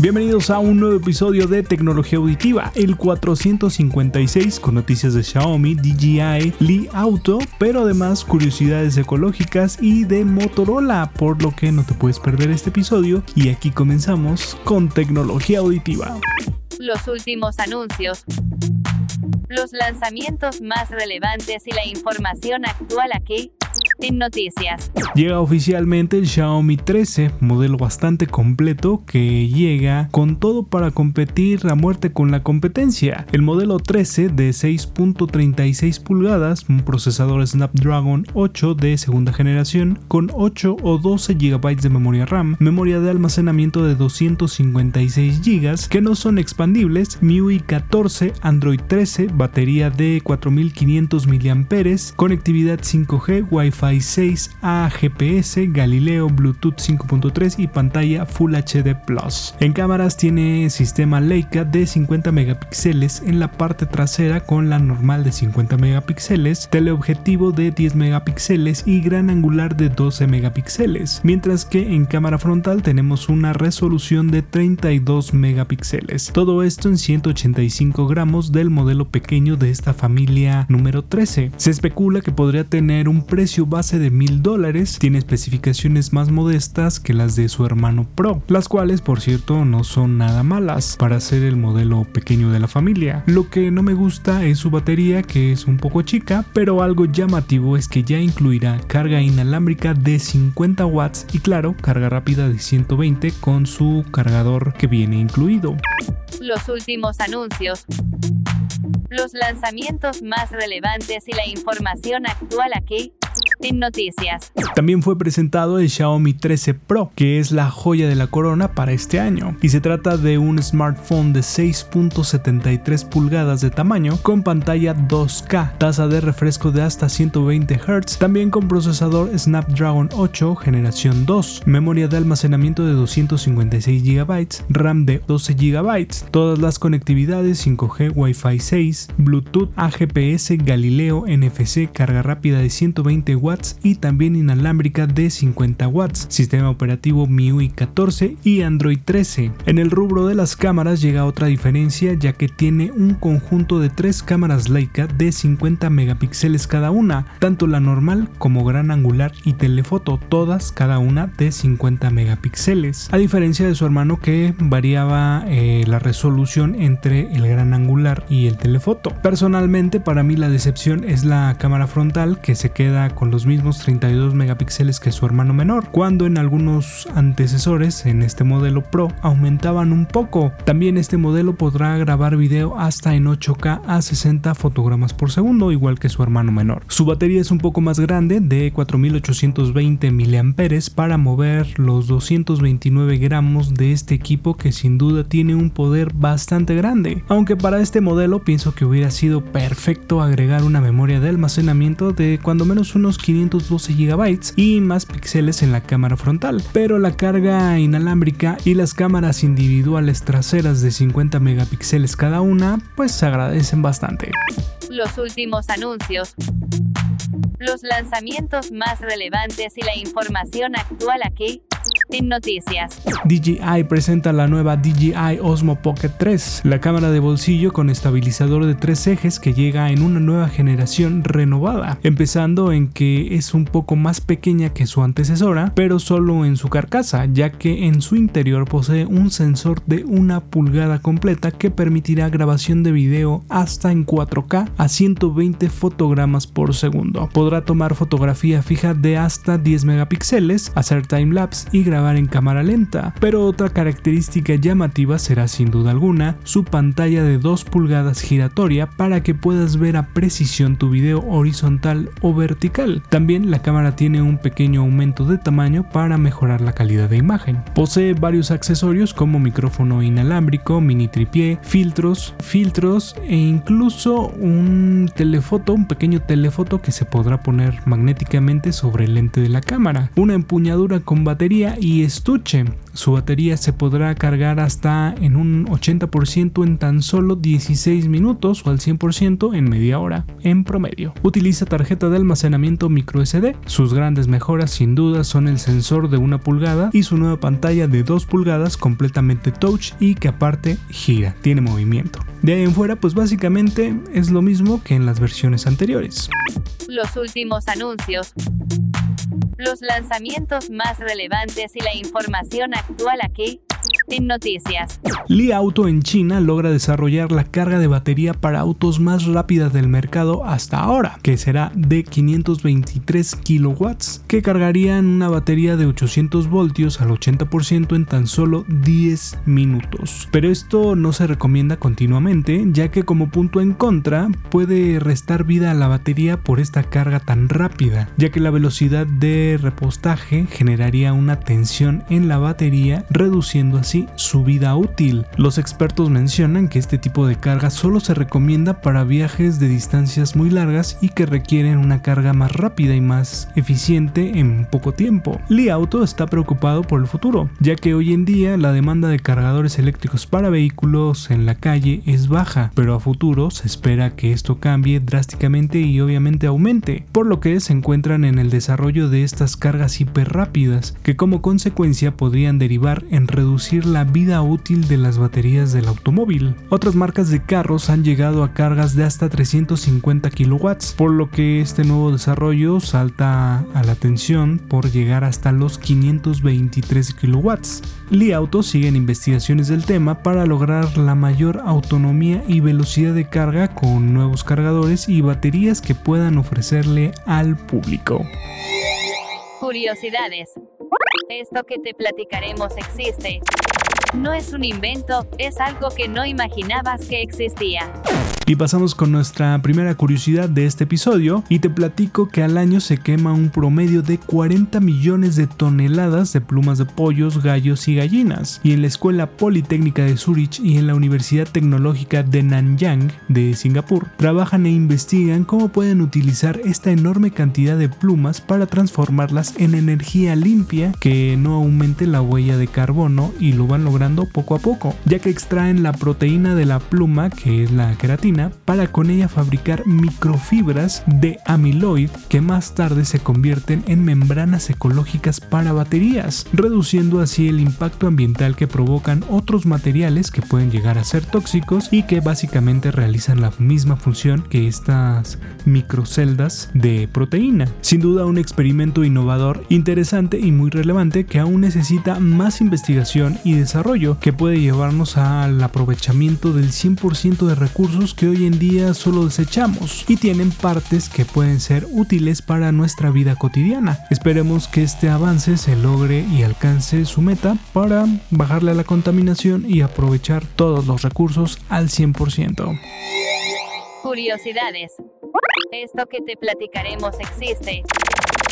Bienvenidos a un nuevo episodio de Tecnología Auditiva, el 456 con noticias de Xiaomi, DJI, Li Auto, pero además curiosidades ecológicas y de Motorola, por lo que no te puedes perder este episodio y aquí comenzamos con Tecnología Auditiva. Los últimos anuncios los lanzamientos más relevantes y la información actual aquí en noticias. Llega oficialmente el Xiaomi 13, modelo bastante completo que llega con todo para competir a muerte con la competencia. El modelo 13 de 6.36 pulgadas, un procesador Snapdragon 8 de segunda generación con 8 o 12 GB de memoria RAM, memoria de almacenamiento de 256 GB que no son expandibles, MIUI 14, Android 13, batería de 4500 mAh, conectividad 5G, Wi-Fi 6 a GPS, Galileo, Bluetooth 5.3 y pantalla Full HD Plus. En cámaras tiene sistema Leica de 50 megapíxeles en la parte trasera con la normal de 50 megapíxeles, teleobjetivo de 10 megapíxeles y gran angular de 12 megapíxeles, mientras que en cámara frontal tenemos una resolución de 32 megapíxeles. Todo esto en 185 gramos del modelo pequeño de esta familia número 13. Se especula que podría tener un precio de mil dólares, tiene especificaciones más modestas que las de su hermano Pro, las cuales por cierto no son nada malas para ser el modelo pequeño de la familia. Lo que no me gusta es su batería que es un poco chica, pero algo llamativo es que ya incluirá carga inalámbrica de 50 watts y claro, carga rápida de 120 con su cargador que viene incluido. Los últimos anuncios los lanzamientos más relevantes y la información actual aquí en noticias. También fue presentado el Xiaomi 13 Pro, que es la joya de la corona para este año, y se trata de un smartphone de 6.73 pulgadas de tamaño con pantalla 2K, tasa de refresco de hasta 120 Hz, también con procesador Snapdragon 8 generación 2, memoria de almacenamiento de 256 GB, RAM de 12 GB, todas las conectividades 5G, Wi-Fi 6, Bluetooth, AGPS, Galileo, NFC, carga rápida de 120 watts y también inalámbrica de 50 watts, sistema operativo MIUI 14 y Android 13. En el rubro de las cámaras llega otra diferencia ya que tiene un conjunto de tres cámaras Leica de 50 megapíxeles cada una, tanto la normal como gran angular y telefoto, todas cada una de 50 megapíxeles, a diferencia de su hermano que variaba eh, la resolución entre el gran angular y el telefoto. Personalmente para mí la decepción es la cámara frontal que se queda con los mismos 32 megapíxeles que su hermano menor, cuando en algunos antecesores en este modelo Pro aumentaban un poco. También este modelo podrá grabar video hasta en 8K a 60 fotogramas por segundo, igual que su hermano menor. Su batería es un poco más grande, de 4820 mAh, para mover los 229 gramos de este equipo que sin duda tiene un poder bastante grande. Aunque para este modelo pienso que hubiera sido perfecto agregar una memoria de almacenamiento de cuando menos unos 512 GB y más píxeles en la cámara frontal, pero la carga inalámbrica y las cámaras individuales traseras de 50 megapíxeles cada una pues se agradecen bastante. Los últimos anuncios los lanzamientos más relevantes y la información actual aquí noticias. DJI presenta la nueva DJI Osmo Pocket 3, la cámara de bolsillo con estabilizador de tres ejes que llega en una nueva generación renovada, empezando en que es un poco más pequeña que su antecesora, pero solo en su carcasa, ya que en su interior posee un sensor de una pulgada completa que permitirá grabación de video hasta en 4K a 120 fotogramas por segundo. Podrá tomar fotografía fija de hasta 10 megapíxeles, hacer timelapse y grabar en cámara lenta, pero otra característica llamativa será sin duda alguna su pantalla de 2 pulgadas giratoria para que puedas ver a precisión tu video horizontal o vertical. También la cámara tiene un pequeño aumento de tamaño para mejorar la calidad de imagen. Posee varios accesorios como micrófono inalámbrico, mini tripié, filtros, filtros e incluso un telefoto, un pequeño telefoto que se podrá poner magnéticamente sobre el lente de la cámara, una empuñadura con batería y estuche. Su batería se podrá cargar hasta en un 80% en tan solo 16 minutos o al 100% en media hora en promedio. Utiliza tarjeta de almacenamiento micro SD. Sus grandes mejoras sin duda son el sensor de una pulgada y su nueva pantalla de 2 pulgadas completamente touch y que aparte gira, tiene movimiento. De ahí en fuera pues básicamente es lo mismo que en las versiones anteriores. Los últimos anuncios los lanzamientos más relevantes y la información actual aquí en noticias. Li Auto en China logra desarrollar la carga de batería para autos más rápida del mercado hasta ahora, que será de 523 kilowatts, que cargarían una batería de 800 voltios al 80% en tan solo 10 minutos. Pero esto no se recomienda continuamente, ya que como punto en contra puede restar vida a la batería por esta carga tan rápida, ya que la velocidad de repostaje generaría una tensión en la batería, reduciendo así su vida útil. Los expertos mencionan que este tipo de carga solo se recomienda para viajes de distancias muy largas y que requieren una carga más rápida y más eficiente en poco tiempo. Li Auto está preocupado por el futuro, ya que hoy en día la demanda de cargadores eléctricos para vehículos en la calle es baja, pero a futuro se espera que esto cambie drásticamente y obviamente aumente, por lo que se encuentran en el desarrollo de estas cargas hiper rápidas, que como consecuencia podrían derivar en reducir la vida útil de las baterías del automóvil. Otras marcas de carros han llegado a cargas de hasta 350 kilowatts, por lo que este nuevo desarrollo salta a la atención por llegar hasta los 523 kilowatts. Li Auto sigue en investigaciones del tema para lograr la mayor autonomía y velocidad de carga con nuevos cargadores y baterías que puedan ofrecerle al público. Curiosidades. Esto que te platicaremos existe. No es un invento, es algo que no imaginabas que existía. Y pasamos con nuestra primera curiosidad de este episodio y te platico que al año se quema un promedio de 40 millones de toneladas de plumas de pollos, gallos y gallinas. Y en la Escuela Politécnica de Zurich y en la Universidad Tecnológica de Nanyang de Singapur trabajan e investigan cómo pueden utilizar esta enorme cantidad de plumas para transformarlas en energía limpia que no aumente la huella de carbono y lo van logrando poco a poco, ya que extraen la proteína de la pluma que es la queratina para con ella fabricar microfibras de amiloid que más tarde se convierten en membranas ecológicas para baterías, reduciendo así el impacto ambiental que provocan otros materiales que pueden llegar a ser tóxicos y que básicamente realizan la misma función que estas microceldas de proteína. Sin duda un experimento innovador, interesante y muy relevante que aún necesita más investigación y desarrollo que puede llevarnos al aprovechamiento del 100% de recursos que hoy en día solo desechamos y tienen partes que pueden ser útiles para nuestra vida cotidiana. Esperemos que este avance se logre y alcance su meta para bajarle a la contaminación y aprovechar todos los recursos al 100%. Curiosidades. Esto que te platicaremos existe.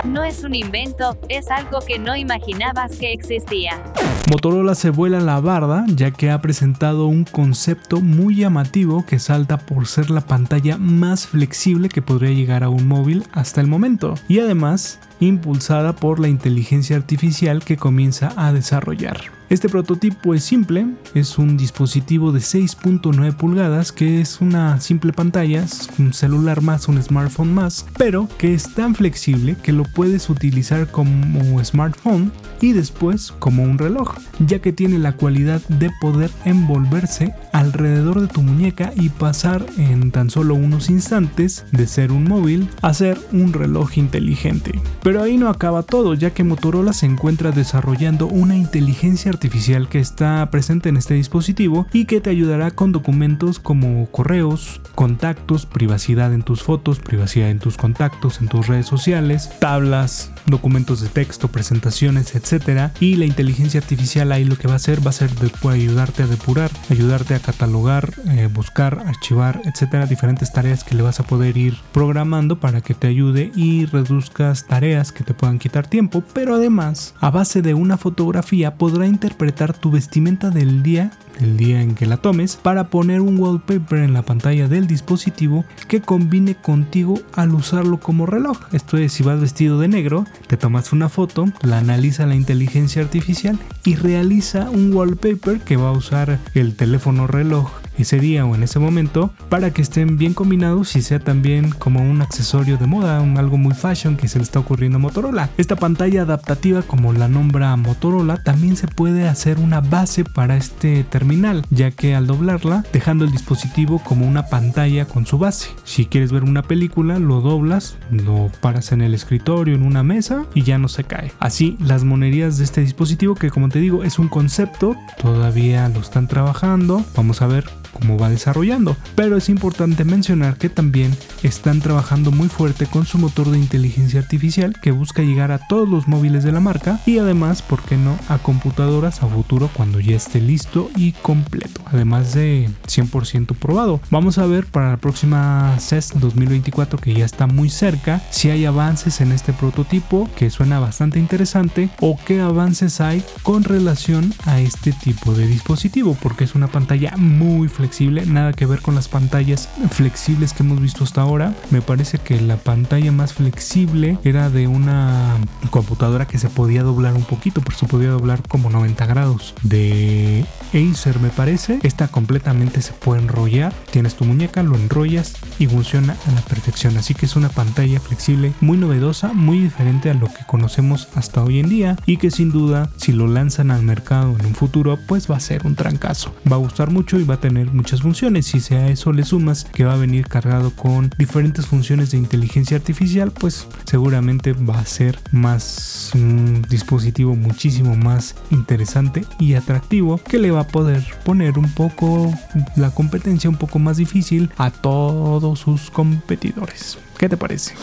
No es un invento, es algo que no imaginabas que existía. Motorola se vuela la barda ya que ha presentado un concepto muy llamativo que salta por ser la pantalla más flexible que podría llegar a un móvil hasta el momento y además impulsada por la inteligencia artificial que comienza a desarrollar. Este prototipo es simple, es un dispositivo de 6.9 pulgadas que es una simple pantalla, un celular más, un smartphone más, pero que es tan flexible que lo puedes utilizar como smartphone y después como un reloj, ya que tiene la cualidad de poder envolverse alrededor de tu muñeca y pasar en tan solo unos instantes de ser un móvil a ser un reloj inteligente. Pero ahí no acaba todo, ya que Motorola se encuentra desarrollando una inteligencia artificial que está presente en este dispositivo y que te ayudará con documentos como correos, contactos, privacidad en tus fotos, privacidad en tus contactos, en tus redes sociales, tablas, documentos de texto, presentaciones, etcétera. Y la inteligencia artificial ahí lo que va a hacer va a ser de, ayudarte a depurar, ayudarte a catalogar, eh, buscar, archivar, etcétera, diferentes tareas que le vas a poder ir programando para que te ayude y reduzcas tareas que te puedan quitar tiempo, pero además, a base de una fotografía podrá interpretar tu vestimenta del día el día en que la tomes para poner un wallpaper en la pantalla del dispositivo que combine contigo al usarlo como reloj. Esto es, si vas vestido de negro, te tomas una foto, la analiza la inteligencia artificial y realiza un wallpaper que va a usar el teléfono reloj ese día o en ese momento para que estén bien combinados y sea también como un accesorio de moda, algo muy fashion que se le está ocurriendo a Motorola. Esta pantalla adaptativa como la nombra Motorola también se puede hacer una base para este terminal, ya que al doblarla dejando el dispositivo como una pantalla con su base. Si quieres ver una película, lo doblas, lo paras en el escritorio, en una mesa y ya no se cae. Así las monerías de este dispositivo que como te digo es un concepto, todavía lo están trabajando, vamos a ver cómo va desarrollando. Pero es importante mencionar que también están trabajando muy fuerte con su motor de inteligencia artificial que busca llegar a todos los móviles de la marca y además, ¿por qué no?, a computadoras a futuro cuando ya esté listo y completo, además de 100% probado. Vamos a ver para la próxima CES 2024 que ya está muy cerca si hay avances en este prototipo que suena bastante interesante o qué avances hay con relación a este tipo de dispositivo porque es una pantalla muy flexible, nada que ver con las pantallas flexibles que hemos visto hasta ahora. Me parece que la pantalla más flexible era de una computadora que se podía doblar un poquito, pero se podía doblar como 90 grados. De Acer me parece, esta completamente se puede enrollar. Tienes tu muñeca, lo enrollas y funciona a la perfección. Así que es una pantalla flexible muy novedosa, muy diferente a lo que conocemos hasta hoy en día y que sin duda si lo lanzan al mercado en un futuro pues va a ser un trancazo. Va a gustar mucho y va a tener muchas funciones. Si a eso le sumas que va a venir cargado con diferentes funciones de inteligencia artificial, pues seguramente va a ser más un dispositivo muchísimo más interesante y atractivo que le va a poder poner un poco la competencia un poco más difícil a todos sus competidores. ¿Qué te parece?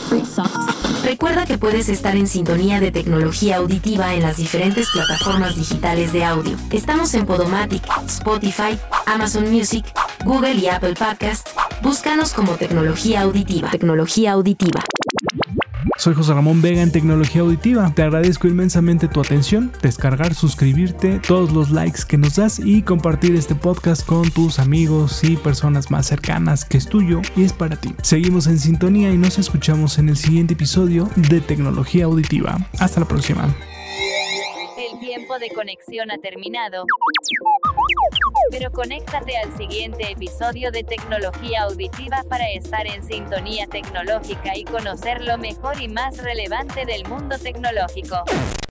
Recuerda que puedes estar en sintonía de tecnología auditiva en las diferentes plataformas digitales de audio. Estamos en Podomatic, Spotify, Amazon Music, Google y Apple Podcast. Búscanos como tecnología auditiva. Tecnología auditiva. Soy José Ramón Vega en Tecnología Auditiva. Te agradezco inmensamente tu atención, descargar, suscribirte, todos los likes que nos das y compartir este podcast con tus amigos y personas más cercanas que es tuyo y es para ti. Seguimos en sintonía y nos escuchamos en el siguiente episodio de Tecnología Auditiva. Hasta la próxima. El tiempo de conexión ha terminado. Pero conéctate al siguiente episodio de Tecnología Auditiva para estar en sintonía tecnológica y conocer lo mejor y más relevante del mundo tecnológico.